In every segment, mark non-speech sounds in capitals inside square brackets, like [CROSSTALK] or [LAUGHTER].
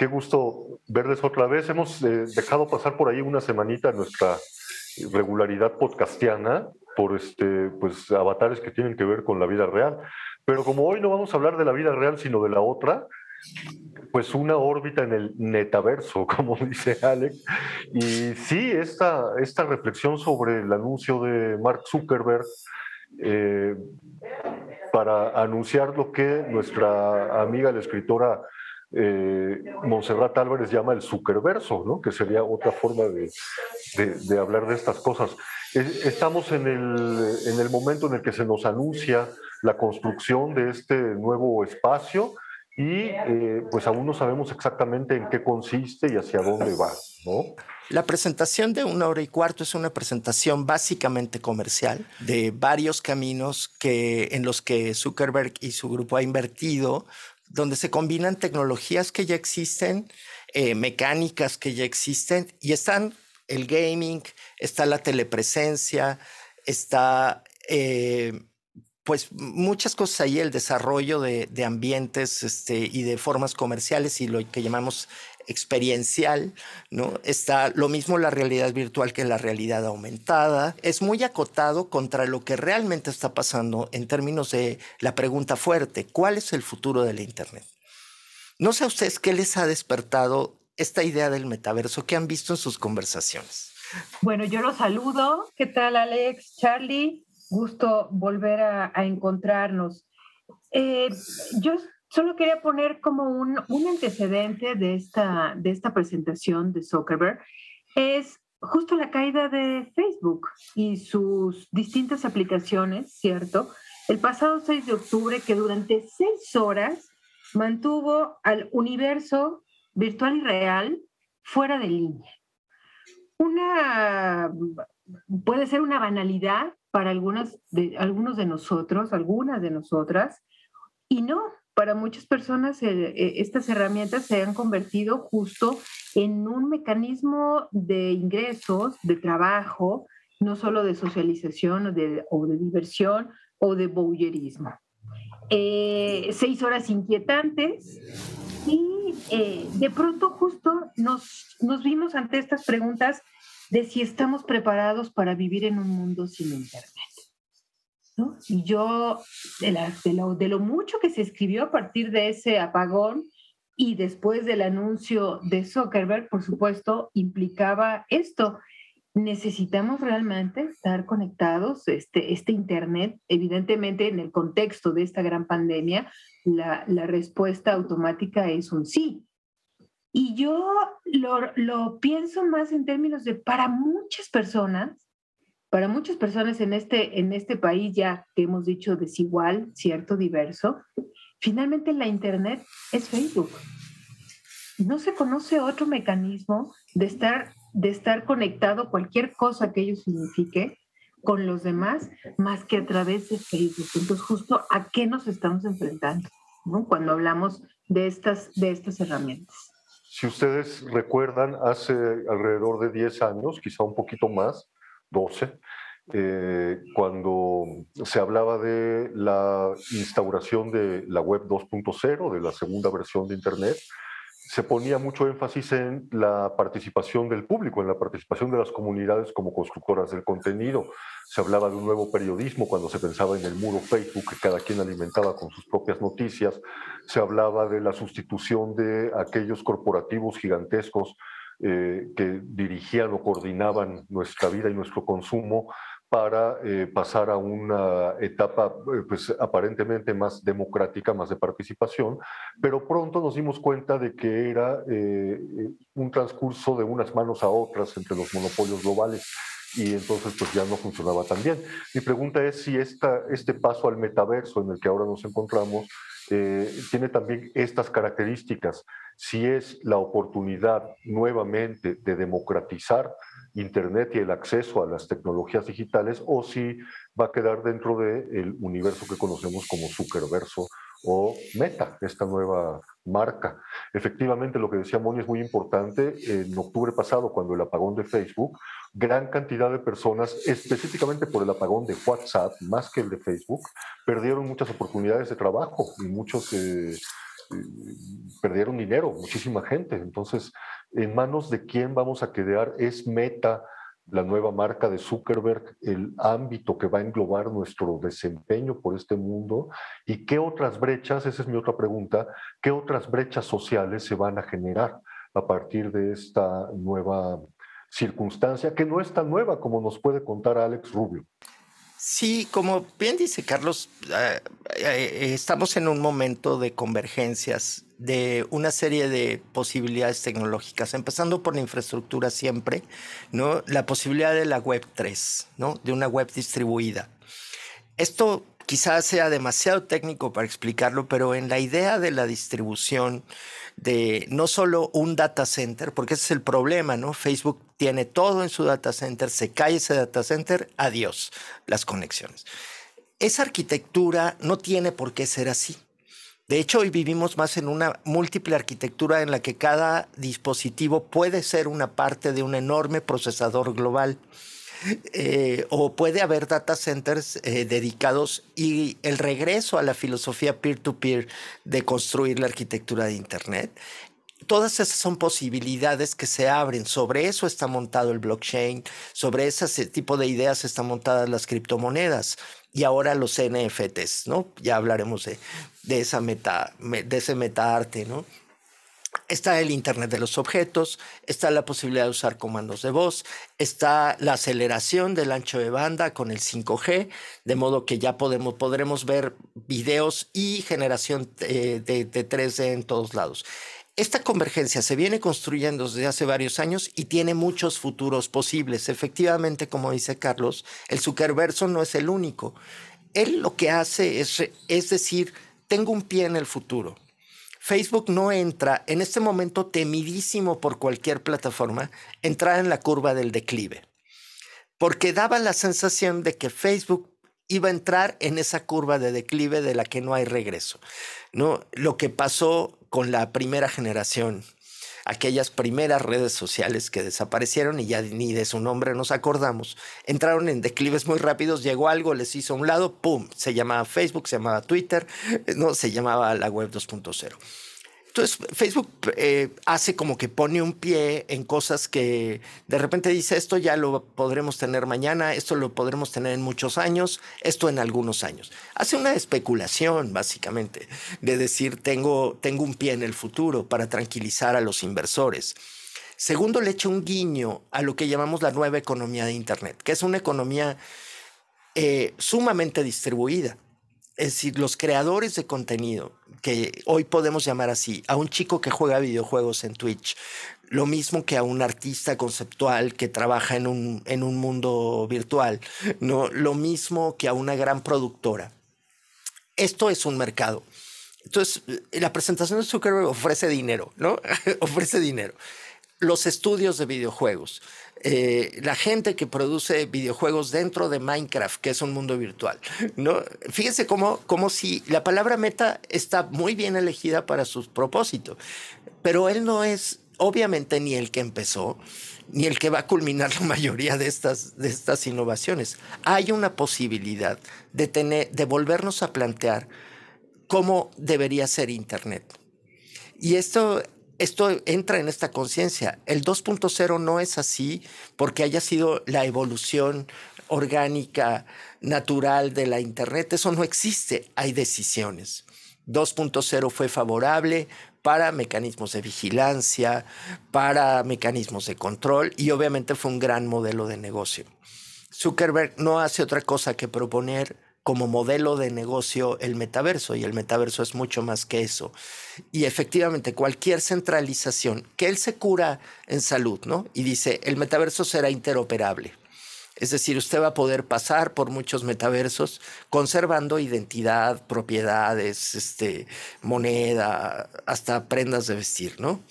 Qué gusto verles otra vez. Hemos eh, dejado pasar por ahí una semanita nuestra regularidad podcastiana por este, pues, avatares que tienen que ver con la vida real. Pero como hoy no vamos a hablar de la vida real, sino de la otra, pues una órbita en el netaverso, [LAUGHS] como dice Alex. Y sí, esta, esta reflexión sobre el anuncio de Mark Zuckerberg eh, para anunciar lo que nuestra amiga, la escritora eh, Monserrat Álvarez llama el Zuckerverso, ¿no? que sería otra forma de, de, hablar de estas cosas. Estamos en el, en el momento en el que se nos anuncia la construcción de este nuevo espacio y eh, pues aún no sabemos exactamente en qué consiste y hacia dónde va, ¿no? La presentación de una hora y cuarto es una presentación básicamente comercial de varios caminos que, en los que Zuckerberg y su grupo ha invertido, donde se combinan tecnologías que ya existen, eh, mecánicas que ya existen y están el gaming, está la telepresencia, está eh, pues muchas cosas ahí, el desarrollo de, ambientes este, y de formas comerciales y lo que llamamos experiencial, ¿no? Está lo mismo la realidad virtual que la realidad aumentada. Es muy acotado contra lo que realmente está pasando en términos de la pregunta fuerte, ¿cuál es el futuro de la Internet? No sé a ustedes qué les ha despertado esta idea del metaverso que han visto en sus conversaciones. Bueno, yo los saludo. ¿Qué tal, Alex? Charlie, gusto volver a, encontrarnos. Eh, yo solo quería poner como un, un, antecedente de esta, de esta presentación de Zuckerberg. Es justo la caída de Facebook y sus distintas aplicaciones, ¿cierto? El pasado 6 de octubre, que durante seis horas mantuvo al universo virtual y real fuera de línea. Una, puede ser una banalidad, para algunas de, algunos de nosotros, algunas de nosotras, y no, para muchas personas eh, eh, estas herramientas se han convertido justo en un mecanismo de ingresos, de trabajo, no solo de socialización o de, o de diversión o de bowlerismo. Eh, seis horas inquietantes y de pronto justo nos, nos vimos ante estas preguntas de si estamos preparados para vivir en un mundo sin Internet. ¿No? Y yo, de, lo, de lo mucho que se escribió a partir de ese apagón y después del anuncio de Zuckerberg, por supuesto, implicaba esto. Necesitamos realmente estar conectados, este, este Internet, evidentemente en el contexto de esta gran pandemia, la, la respuesta automática es un sí, y yo lo, pienso más en términos de para muchas personas, para muchas personas en este, en este país ya que hemos dicho desigual, cierto, diverso, finalmente la Internet es Facebook. No se conoce otro mecanismo de estar, de estar conectado, cualquier cosa que ello signifique, con los demás, más que a través de Facebook. Entonces, justo a qué nos estamos enfrentando cuando hablamos de estas, de estas herramientas. Si ustedes recuerdan, hace alrededor de 10 años, quizá un poquito más, 12, eh, cuando se hablaba de la instauración de la web 2.0, de la segunda versión de Internet, se ponía mucho énfasis en la participación del público, en la participación de las comunidades como constructoras del contenido. Se hablaba de un nuevo periodismo cuando se pensaba en el muro Facebook que cada quien alimentaba con sus propias noticias. Se hablaba de la sustitución de aquellos corporativos gigantescos eh, que dirigían o coordinaban nuestra vida y nuestro consumo para eh, pasar a una etapa eh, pues, aparentemente más democrática, más de participación, pero pronto nos dimos cuenta de que era eh, un transcurso de unas manos a otras entre los monopolios globales y entonces pues ya no funcionaba tan bien. Mi pregunta es si esta, este paso al metaverso en el que ahora nos encontramos tiene también estas características, si es la oportunidad nuevamente de democratizar Internet y el acceso a las tecnologías digitales o si va a quedar dentro del universo que conocemos como Zuckerverso o Meta, esta nueva marca. Efectivamente, lo que decía Moni es muy importante. En octubre pasado, cuando el apagón de Facebook, gran cantidad de personas, específicamente por el apagón de WhatsApp, más que el de Facebook, perdieron muchas oportunidades de trabajo y muchos... Eh, perdieron dinero, muchísima gente. Entonces, ¿en manos de quién vamos a quedar? ¿Es Meta, la nueva marca de Zuckerberg, el ámbito que va a englobar nuestro desempeño por este mundo? ¿Y qué otras brechas, esa es mi otra pregunta, qué otras brechas sociales se van a generar a partir de esta nueva circunstancia, que no es tan nueva como nos puede contar Alex Rubio? Sí, como bien dice Carlos, eh, eh, estamos en un momento de convergencias de una serie de posibilidades tecnológicas, empezando por la infraestructura siempre, ¿no? La posibilidad de la web 3, ¿no? De una web distribuida. Esto quizás sea demasiado técnico para explicarlo, pero en la idea de la distribución de no solo un data center, porque ese es el problema, ¿no? Facebook tiene todo en su data center, se cae ese data center, adiós las conexiones. Esa arquitectura no tiene por qué ser así. De hecho, hoy vivimos más en una múltiple arquitectura en la que cada dispositivo puede ser una parte de un enorme procesador global. Eh, o puede haber data centers eh, dedicados y el regreso a la filosofía peer-to-peer de construir la arquitectura de Internet. Todas esas son posibilidades que se abren. Sobre eso está montado el blockchain, sobre ese tipo de ideas están montadas las criptomonedas y ahora los NFTs, ¿no? Ya hablaremos de, de, esa meta, de ese metaarte, ¿no? Está el Internet de los objetos, está la posibilidad de usar comandos de voz, está la aceleración del ancho de banda con el 5G, de modo que ya podemos, podremos ver videos y generación eh, de, de 3D en todos lados. Esta convergencia se viene construyendo desde hace varios años y tiene muchos futuros posibles. Efectivamente, como dice Carlos, el Zuckerverso no es el único. Él lo que hace es, es decir, tengo un pie en el futuro Facebook no entra en este momento temidísimo por cualquier plataforma, entrar en la curva del declive, porque daba la sensación de que Facebook iba a entrar en esa curva de declive de la que no hay regreso. ¿no? Lo que pasó con la primera generación, aquellas primeras redes sociales que desaparecieron y ya ni de su nombre nos acordamos, entraron en declives muy rápidos, llegó algo, les hizo a un lado, ¡pum! Se llamaba Facebook, se llamaba Twitter, no, se llamaba la web 2.0. Entonces, Facebook eh, hace como que pone un pie en cosas que de repente dice, esto ya lo podremos tener mañana, esto lo podremos tener en muchos años, esto en algunos años. Hace una especulación, básicamente, de decir, tengo, tengo un pie en el futuro para tranquilizar a los inversores. Segundo, le echa un guiño a lo que llamamos la nueva economía de Internet, que es una economía eh, sumamente distribuida es decir, los creadores de contenido, que hoy podemos llamar así, a un chico que juega videojuegos en Twitch, lo mismo que a un artista conceptual que trabaja en un, en un mundo virtual, ¿no? lo mismo que a una gran productora. Esto es un mercado. Entonces, la presentación de Zuckerberg ofrece dinero, ¿no? [LAUGHS] ofrece dinero. Los estudios de videojuegos, eh, la gente que produce videojuegos dentro de Minecraft, que es un mundo virtual. ¿no? Fíjense cómo, como si la palabra meta está muy bien elegida para su propósito, pero él no es obviamente ni el que empezó, ni el que va a culminar [LAUGHS] la mayoría de estas, de estas innovaciones. Hay una posibilidad de, tener, de volvernos a plantear cómo debería ser Internet. Y esto esto entra en esta conciencia. El 2.0 no es así porque haya sido la evolución orgánica, natural de la Internet. Eso no existe. Hay decisiones. 2.0 fue favorable para mecanismos de vigilancia, para mecanismos de control y obviamente fue un gran modelo de negocio. Zuckerberg no hace otra cosa que proponer como modelo de negocio el metaverso y el metaverso es mucho más que eso. Y efectivamente cualquier centralización, que él se cura en salud, ¿no? Y dice, el metaverso será interoperable. Es decir, usted va a poder pasar por muchos metaversos conservando identidad, propiedades, este, moneda, hasta prendas de vestir, ¿no?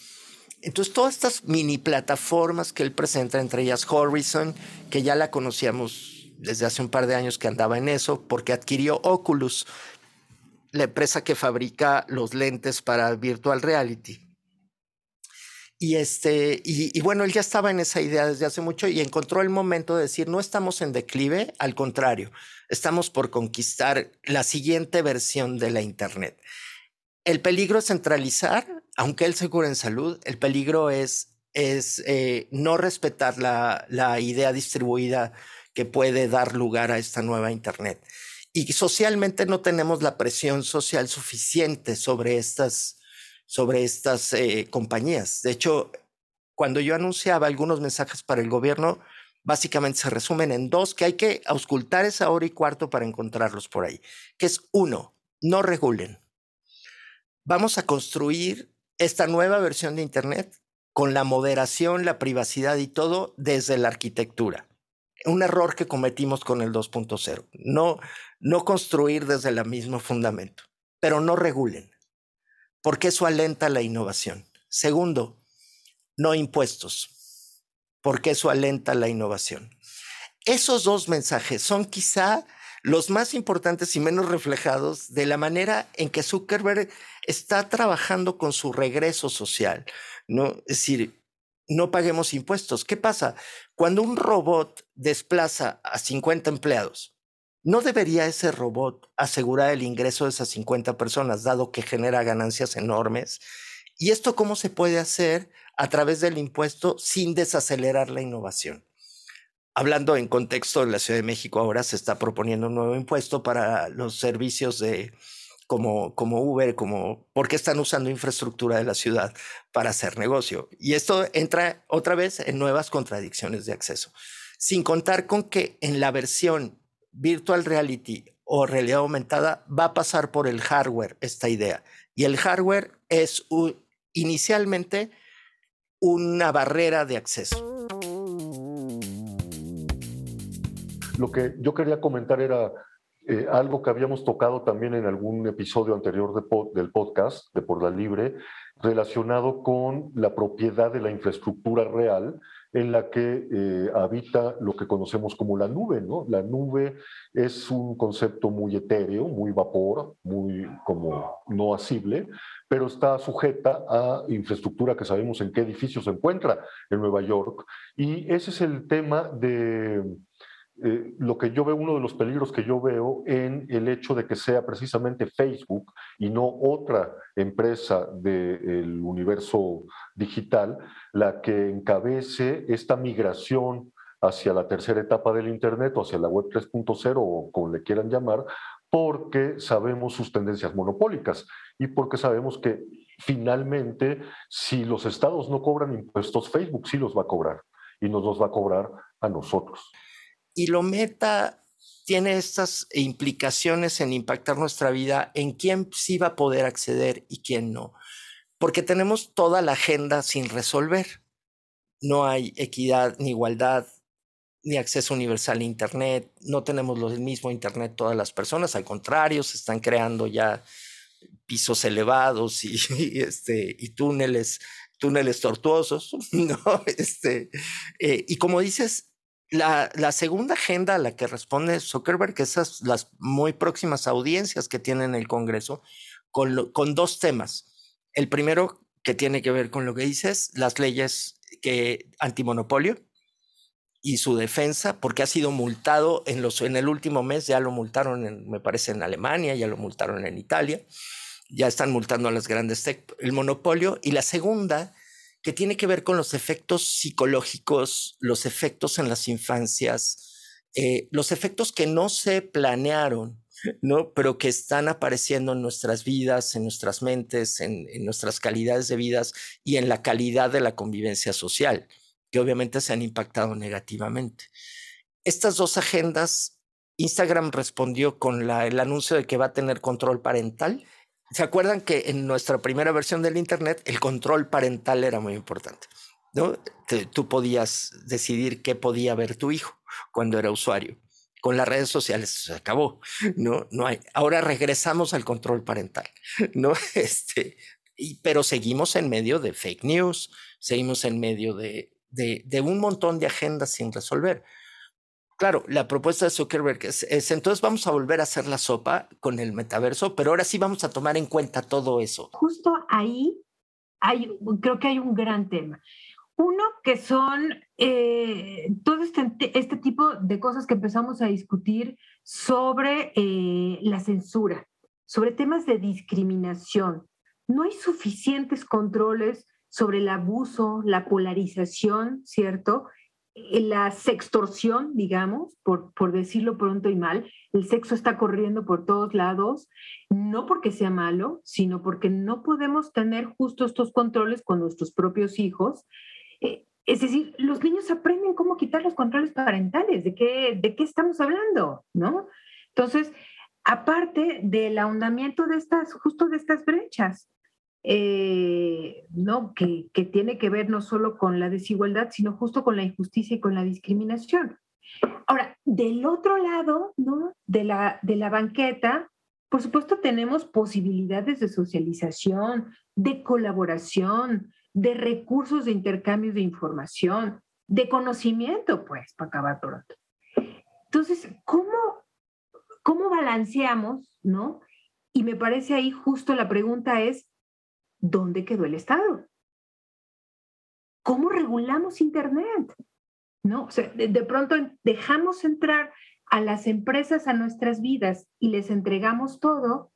Entonces, todas estas mini plataformas que él presenta, entre ellas Horizon, que ya la conocíamos desde hace un par de años que andaba en eso, porque adquirió Oculus, la empresa que fabrica los lentes para virtual reality. Y, este, y, bueno, él ya estaba en esa idea desde hace mucho y encontró el momento de decir, no estamos en declive, al contrario, estamos por conquistar la siguiente versión de la Internet. el peligro es centralizar, aunque él se cura en salud, el peligro es, es eh, no respetar la, la idea distribuida que puede dar lugar a esta nueva Internet. Y socialmente no tenemos la presión social suficiente sobre estas, sobre estas eh, compañías. De hecho, cuando yo anunciaba algunos mensajes para el gobierno, básicamente se resumen en dos, que hay que auscultar esa hora y cuarto para encontrarlos por ahí, que es uno, no regulen. Vamos a construir esta nueva versión de Internet con la moderación, la privacidad y todo desde la arquitectura. Un error que cometimos con el 2.0. No, no construir desde el mismo fundamento, pero no regulen, porque eso alenta la innovación. Segundo, no impuestos, porque eso alenta la innovación. Esos dos mensajes son quizá los más importantes y menos reflejados de la manera en que Zuckerberg está trabajando con su regreso social. ¿no? Es decir, no paguemos impuestos. ¿Qué pasa? Cuando un robot desplaza a 50 empleados, ¿no debería ese robot asegurar el ingreso de esas 50 personas, dado que genera ganancias enormes? ¿Y esto cómo se puede hacer a través del impuesto sin desacelerar la innovación? Hablando en contexto de la Ciudad de México, ahora se está proponiendo un nuevo impuesto para los servicios de, como, como Uber, como porque están usando infraestructura de la ciudad para hacer negocio. Y esto entra otra vez en nuevas contradicciones de acceso. Sin contar con que en la versión virtual reality o realidad aumentada va a pasar por el hardware esta idea. Y el hardware es inicialmente una barrera de acceso. Lo que yo quería comentar era eh, algo que habíamos tocado también en algún episodio anterior del podcast de Por la Libre, relacionado con la propiedad de la infraestructura real en la que eh, habita lo que conocemos como la nube. ¿no? La nube es un concepto muy etéreo, muy vapor, muy como no asible, pero está sujeta a infraestructura que sabemos en qué edificio se encuentra en Nueva York. Y ese es el tema de eh, lo que yo veo, uno de los peligros que yo veo en el hecho de que sea precisamente Facebook y no otra empresa del universo digital la que encabece esta migración hacia la tercera etapa del Internet o hacia la web 3.0 o como le quieran llamar, porque sabemos sus tendencias monopólicas y porque sabemos que finalmente si los estados no cobran impuestos, Facebook sí los va a cobrar y nos los va a cobrar a nosotros. Y lo meta tiene estas implicaciones en impactar nuestra vida, en quién sí va a poder acceder y quién no. Porque tenemos toda la agenda sin resolver. No hay equidad ni igualdad, ni acceso universal a Internet, no tenemos el mismo Internet todas las personas, al contrario, se están creando ya pisos elevados y, [LAUGHS] este, y túneles, túneles tortuosos, [LAUGHS] ¿no? Este, eh, y como dices, la, segunda agenda a la que responde Zuckerberg, esas las muy próximas audiencias que tiene en el Congreso, con, con dos temas. El primero, que tiene que ver con lo que dices, las leyes que antimonopolio y su defensa, porque ha sido multado en, los, en el último mes, ya lo multaron, me parece, en Alemania, ya lo multaron en Italia, ya están multando a las grandes tech, el monopolio. Y la segunda, que tiene que ver con los efectos psicológicos, los efectos en las infancias, eh, los efectos que no se planearon, ¿no? pero que están apareciendo en nuestras vidas, en nuestras mentes, en, nuestras calidades de vidas y en la calidad de la convivencia social, que obviamente se han impactado negativamente. Estas dos agendas, Instagram respondió con el anuncio de que va a tener control parental ¿Se acuerdan que en nuestra primera versión del Internet el control parental era muy importante? ¿no? tú podías decidir qué podía ver tu hijo cuando era usuario. Con las redes sociales se acabó, ¿no? No hay. Ahora regresamos al control parental, ¿no? [LAUGHS] Este, y, pero seguimos en medio de fake news, seguimos en medio de, de, de un montón de agendas sin resolver. Claro, la propuesta de Zuckerberg es, entonces vamos a volver a hacer la sopa con el metaverso, pero ahora sí vamos a tomar en cuenta todo eso. Justo ahí hay, creo que hay un gran tema. Uno que son eh, todo este, este, tipo de cosas que empezamos a discutir sobre eh, la censura, sobre temas de discriminación, no hay suficientes controles sobre el abuso, la polarización, ¿cierto? Eh, la sextorsión, digamos, por, por decirlo pronto y mal, el sexo está corriendo por todos lados, no porque sea malo, sino porque no podemos tener justo estos controles con nuestros propios hijos. Eh, es decir, los niños aprenden cómo quitar los controles parentales, de qué, de qué estamos hablando, ¿no? Entonces, aparte del ahondamiento de estas, justo de estas brechas, eh, ¿no? Que, que, tiene que ver no solo con la desigualdad, sino justo con la injusticia y con la discriminación. Ahora, del otro lado, ¿no? De la, de la banqueta, por supuesto tenemos posibilidades de socialización, de colaboración, de recursos de intercambio de información, de conocimiento, pues, para acabar pronto. Entonces, ¿cómo, cómo balanceamos, no? Y me parece ahí justo la pregunta es, ¿dónde quedó el Estado? ¿Cómo regulamos Internet? ¿No? O sea, de, de, pronto dejamos entrar a las empresas a nuestras vidas y les entregamos todo,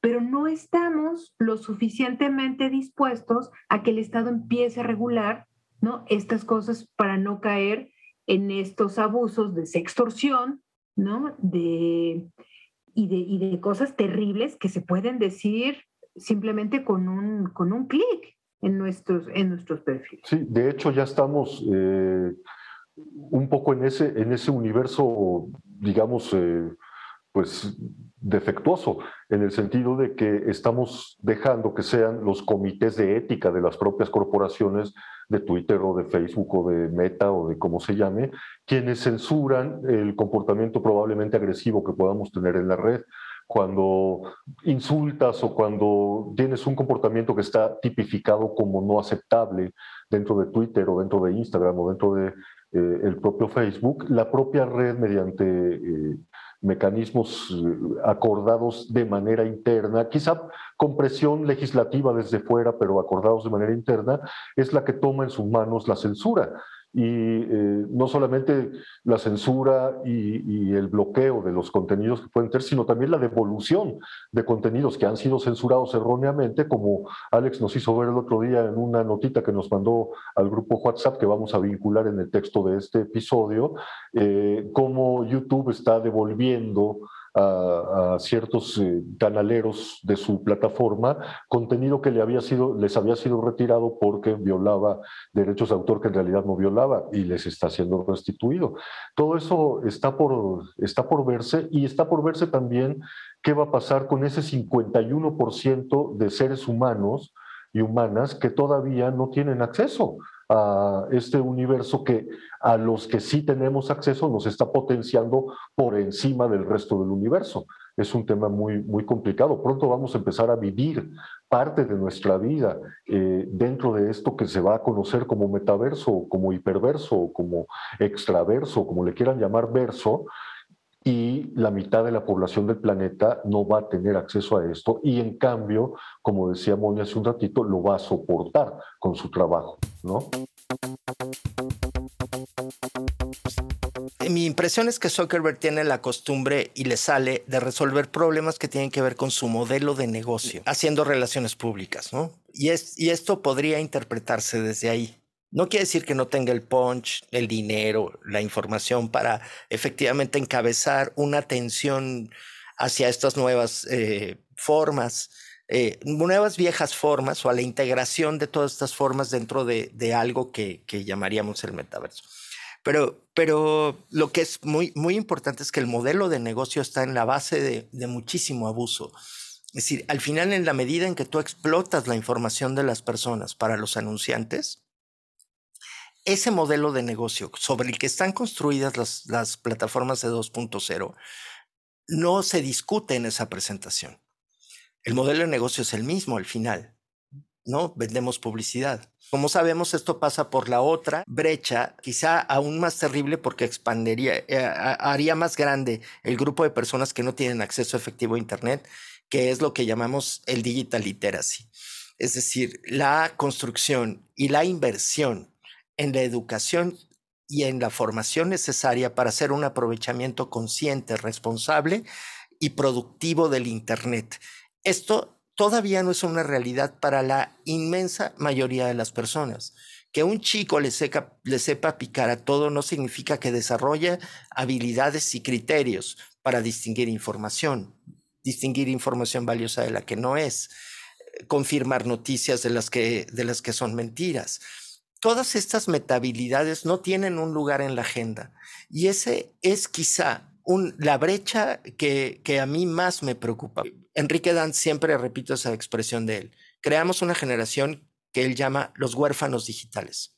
pero no estamos lo suficientemente dispuestos a que el Estado empiece a regular ¿no? estas cosas para no caer en estos abusos de sextorsión, ¿no? De, y, de, y de cosas terribles que se pueden decir simplemente con un, con un clic en nuestros, en nuestros perfiles. Sí, de hecho ya estamos eh, un poco en ese, en ese universo, digamos, eh, pues defectuoso, en el sentido de que estamos dejando que sean los comités de ética de las propias corporaciones de Twitter o de Facebook o de Meta o de como se llame, quienes censuran el comportamiento probablemente agresivo que podamos tener en la red cuando insultas o cuando tienes un comportamiento que está tipificado como no aceptable dentro de Twitter o dentro de Instagram o dentro de eh, el propio Facebook, la propia red mediante eh, mecanismos eh, acordados de manera interna, quizá con presión legislativa desde fuera, pero acordados de manera interna, es la que toma en sus manos la censura y eh, no solamente la censura y, el bloqueo de los contenidos que pueden tener, sino también la devolución de contenidos que han sido censurados erróneamente, como Alex nos hizo ver el otro día en una notita que nos mandó al grupo WhatsApp que vamos a vincular en el texto de este episodio, eh, cómo YouTube está devolviendo a, ciertos eh, canaleros de su plataforma contenido que le había sido, les había sido retirado porque violaba derechos de autor que en realidad no violaba y les está siendo restituido. Todo eso está por, está por verse y está por verse también qué va a pasar con ese 51% de seres humanos y humanas que todavía no tienen acceso a este universo que a los que sí tenemos acceso nos está potenciando por encima del resto del universo. Es un tema muy, muy complicado. Pronto vamos a empezar a vivir parte de nuestra vida eh, dentro de esto que se va a conocer como metaverso, como hiperverso, como extraverso, como le quieran llamar verso, y la mitad de la población del planeta no va a tener acceso a esto y en cambio, como decía Moni hace un ratito, lo va a soportar con su trabajo, ¿no? Mi impresión es que Zuckerberg tiene la costumbre y le sale de resolver problemas que tienen que ver con su modelo de negocio, haciendo relaciones públicas, ¿no? Y, es, y esto podría interpretarse desde ahí. No quiere decir que no tenga el punch, el dinero, la información para efectivamente encabezar una atención hacia estas nuevas eh, formas, eh, nuevas viejas formas o a la integración de todas estas formas dentro de, algo que, llamaríamos el metaverso. Pero, pero lo que es muy, muy importante es que el modelo de negocio está en la base de, de muchísimo abuso. Es decir, al final, en la medida en que tú explotas la información de las personas para los anunciantes, ese modelo de negocio sobre el que están construidas las, las plataformas de 2.0 no se discute en esa presentación. El modelo de negocio es el mismo al final, ¿no? Vendemos publicidad. Como sabemos, esto pasa por la otra brecha, quizá aún más terrible porque expandería, eh, haría más grande el grupo de personas que no tienen acceso efectivo a Internet, que es lo que llamamos el digital literacy. Es decir, la construcción y la inversión en la educación y en la formación necesaria para hacer un aprovechamiento consciente, responsable y productivo del Internet. Esto todavía no es una realidad para la inmensa mayoría de las personas. Que un chico le, le sepa picar a todo no significa que desarrolle habilidades y criterios para distinguir información, distinguir información valiosa de la que no es, confirmar noticias de las que, de las que son mentiras. Todas estas metabilidades no tienen un lugar en la agenda y ese es quizá la brecha que, que a mí más me preocupa. Enrique Dan siempre repito esa expresión de él. Creamos una generación que él llama los huérfanos digitales.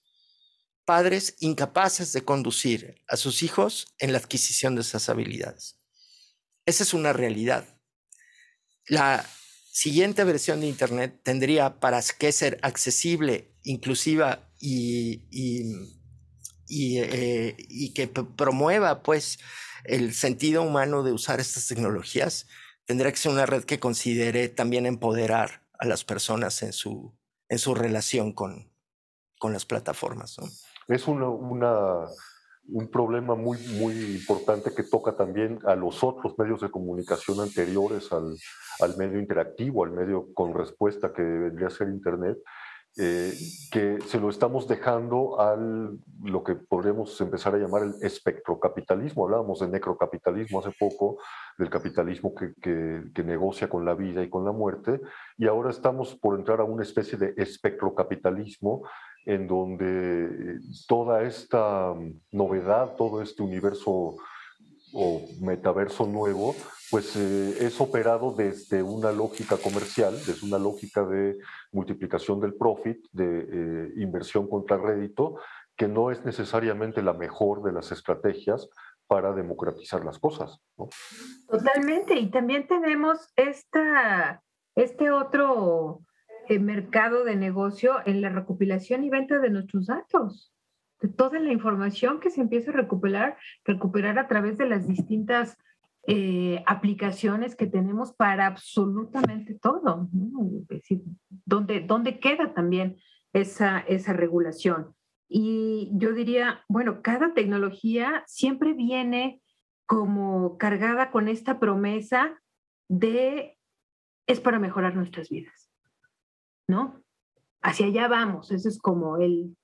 Padres incapaces de conducir a sus hijos en la adquisición de esas habilidades. Esa es una realidad. La siguiente versión de Internet tendría para que ser accesible, inclusiva y, y, eh, que promueva pues el sentido humano de usar estas tecnologías, tendría que ser una red que considere también empoderar a las personas en su, en su relación con, con las plataformas. Es una, una, un problema muy, muy importante que toca también a los otros medios de comunicación anteriores al, al medio interactivo, al medio con respuesta que vendría a ser Internet, eh, que se lo estamos dejando al lo que podemos empezar a llamar el espectrocapitalismo. Hablábamos de necrocapitalismo hace poco, del capitalismo que, que, que, negocia con la vida y con la muerte, y ahora estamos por entrar a una especie de espectrocapitalismo en donde eh, toda esta novedad, todo este universo o metaverso nuevo, pues eh, es operado desde una lógica comercial, desde una lógica de multiplicación del profit, de eh, inversión contra rédito, que no es necesariamente la mejor de las estrategias para democratizar las cosas. Totalmente, y también tenemos esta, este otro eh, mercado de negocio en la recopilación y venta de nuestros datos de toda la información que se empieza a recuperar, recuperar a través de las distintas eh, aplicaciones que tenemos para absolutamente todo. Es decir, ¿dónde, ¿dónde, queda también esa, esa regulación? Y yo diría, bueno, cada tecnología siempre viene como cargada con esta promesa de es para mejorar nuestras vidas, ¿no? Hacia allá vamos, ese es como el,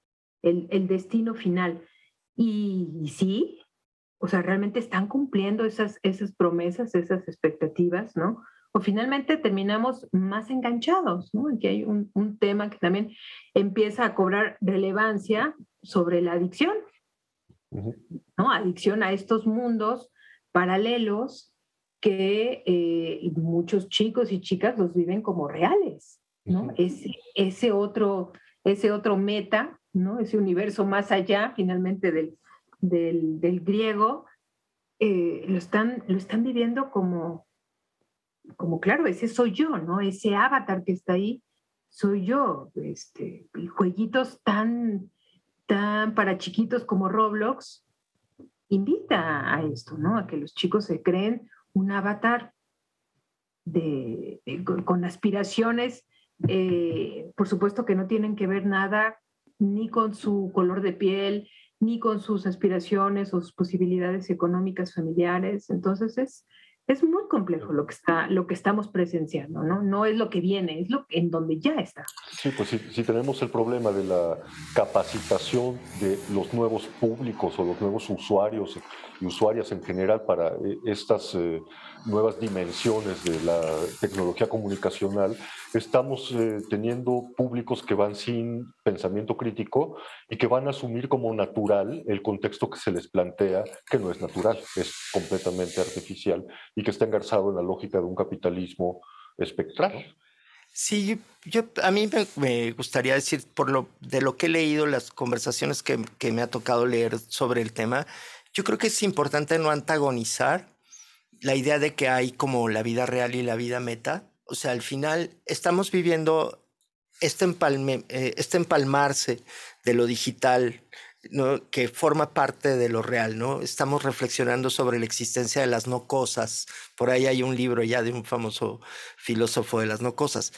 el, destino final. Y, sí, o sea, realmente están cumpliendo esas, esas promesas, esas expectativas, ¿no? O finalmente terminamos más enganchados, ¿no? Aquí hay un, tema que también empieza a cobrar relevancia sobre la adicción, ¿no? Adicción a estos mundos paralelos que eh, muchos chicos y chicas los viven como reales, ¿no? ese, ese, otro, ese otro meta ¿no? Ese universo más allá, finalmente, del, del, griego, eh, lo, están, lo están viviendo como, como, claro, ese soy yo, ¿no? Ese avatar que está ahí, soy yo. Este, y jueguitos tan, tan para chiquitos como Roblox, invita a esto, ¿no? A que los chicos se creen un avatar de, con, aspiraciones, eh, por supuesto que no tienen que ver nada ni con su color de piel, ni con sus aspiraciones o sus posibilidades económicas familiares. Entonces es, es muy complejo lo que, está, lo que estamos presenciando, ¿no? No es lo que viene, es lo en donde ya está. Sí, pues si, tenemos el problema de la capacitación de los nuevos públicos o los nuevos usuarios y usuarias en general para eh, estas eh, nuevas dimensiones de la tecnología comunicacional, estamos eh, teniendo públicos que van sin pensamiento crítico y que van a asumir como natural el contexto que se les plantea, que no es natural, es completamente artificial y que está engarzado en la lógica de un capitalismo espectral. Sí, yo, a mí me, gustaría decir, por lo, de lo que he leído, las conversaciones que, que me ha tocado leer sobre el tema, yo creo que es importante no antagonizar la idea de que hay como la vida real y la vida meta. O sea, al final estamos viviendo este, empalme, eh, este empalmarse de lo digital, que forma parte de lo real, ¿no? Estamos reflexionando sobre la existencia de las no cosas. Por ahí hay un libro ya de un famoso filósofo de las no cosas.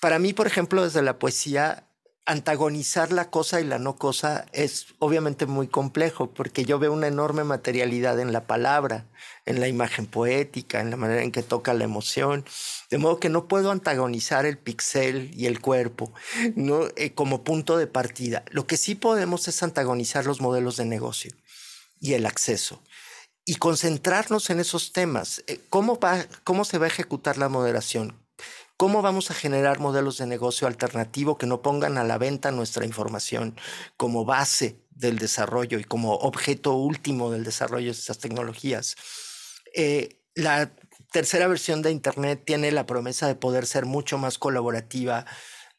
Para mí, por ejemplo, desde la poesía antagonizar la cosa y la no cosa es obviamente muy complejo porque yo veo una enorme materialidad en la palabra, en la imagen poética, en la manera en que toca la emoción, de modo que no puedo antagonizar el pixel y el cuerpo ¿no? Eh, como punto de partida. Lo que sí podemos es antagonizar los modelos de negocio y el acceso y concentrarnos en esos temas. Eh, ¿Cómo, va, ¿Cómo se va a ejecutar la moderación? ¿Cómo vamos a generar modelos de negocio alternativo que no pongan a la venta nuestra información como base del desarrollo y como objeto último del desarrollo de estas tecnologías? Eh, la tercera versión de Internet tiene la promesa de poder ser mucho más colaborativa,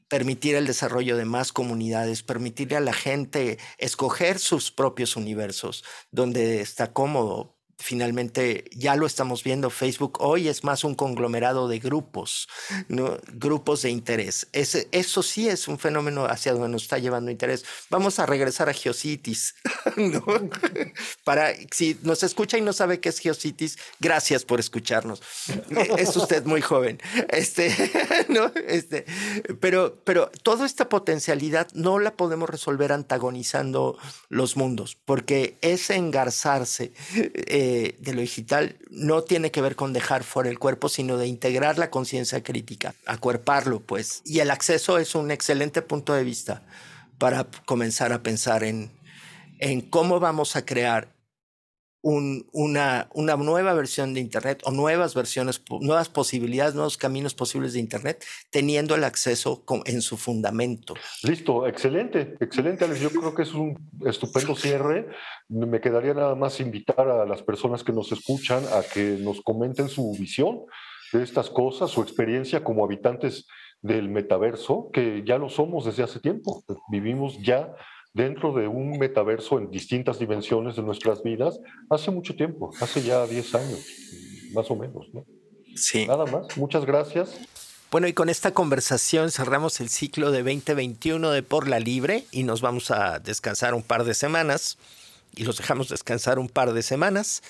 permitir el desarrollo de más comunidades, permitirle a la gente escoger sus propios universos, donde está cómodo finalmente ya lo estamos viendo, Facebook hoy es más un conglomerado de grupos, ¿no? grupos de interés. Ese, eso sí es un fenómeno hacia donde nos está llevando interés. Vamos a regresar a Geocities. [LAUGHS] ¿no? [LAUGHS] Para, si nos escucha y no sabe qué es Geocities, gracias por escucharnos. Es usted muy joven. Este, [LAUGHS] ¿no? este, pero, pero toda esta potencialidad no la podemos resolver antagonizando los mundos, porque ese engarzarse... Eh, de, lo digital no tiene que ver con dejar fuera el cuerpo, sino de integrar la conciencia crítica, acuerparlo, pues. Y el acceso es un excelente punto de vista para comenzar a pensar en, en cómo vamos a crear una, una nueva versión de Internet o nuevas versiones, nuevas posibilidades, nuevos caminos posibles de Internet, teniendo el acceso en su fundamento. Listo, excelente, excelente, Alex. Yo creo que es un estupendo cierre. Me quedaría nada más invitar a las personas que nos escuchan a que nos comenten su visión de estas cosas, su experiencia como habitantes del metaverso, que ya lo somos desde hace tiempo. Vivimos ya dentro de un metaverso en distintas dimensiones de nuestras vidas hace mucho tiempo, hace ya 10 años, más o menos. ¿no? Sí. Nada más, muchas gracias. Bueno, y con esta conversación cerramos el ciclo de 2021 de Por la Libre y nos vamos a descansar un par de semanas y los dejamos descansar un par de semanas.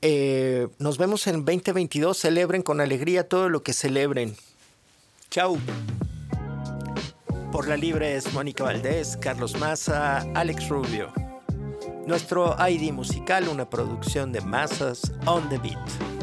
Eh, nos vemos en 2022. Celebren con alegría todo lo que celebren. Chao. Por la Libre es Mónica Valdés, Carlos Maza, Alex Rubio. Nuestro ID musical, una producción de Masas on the Beat.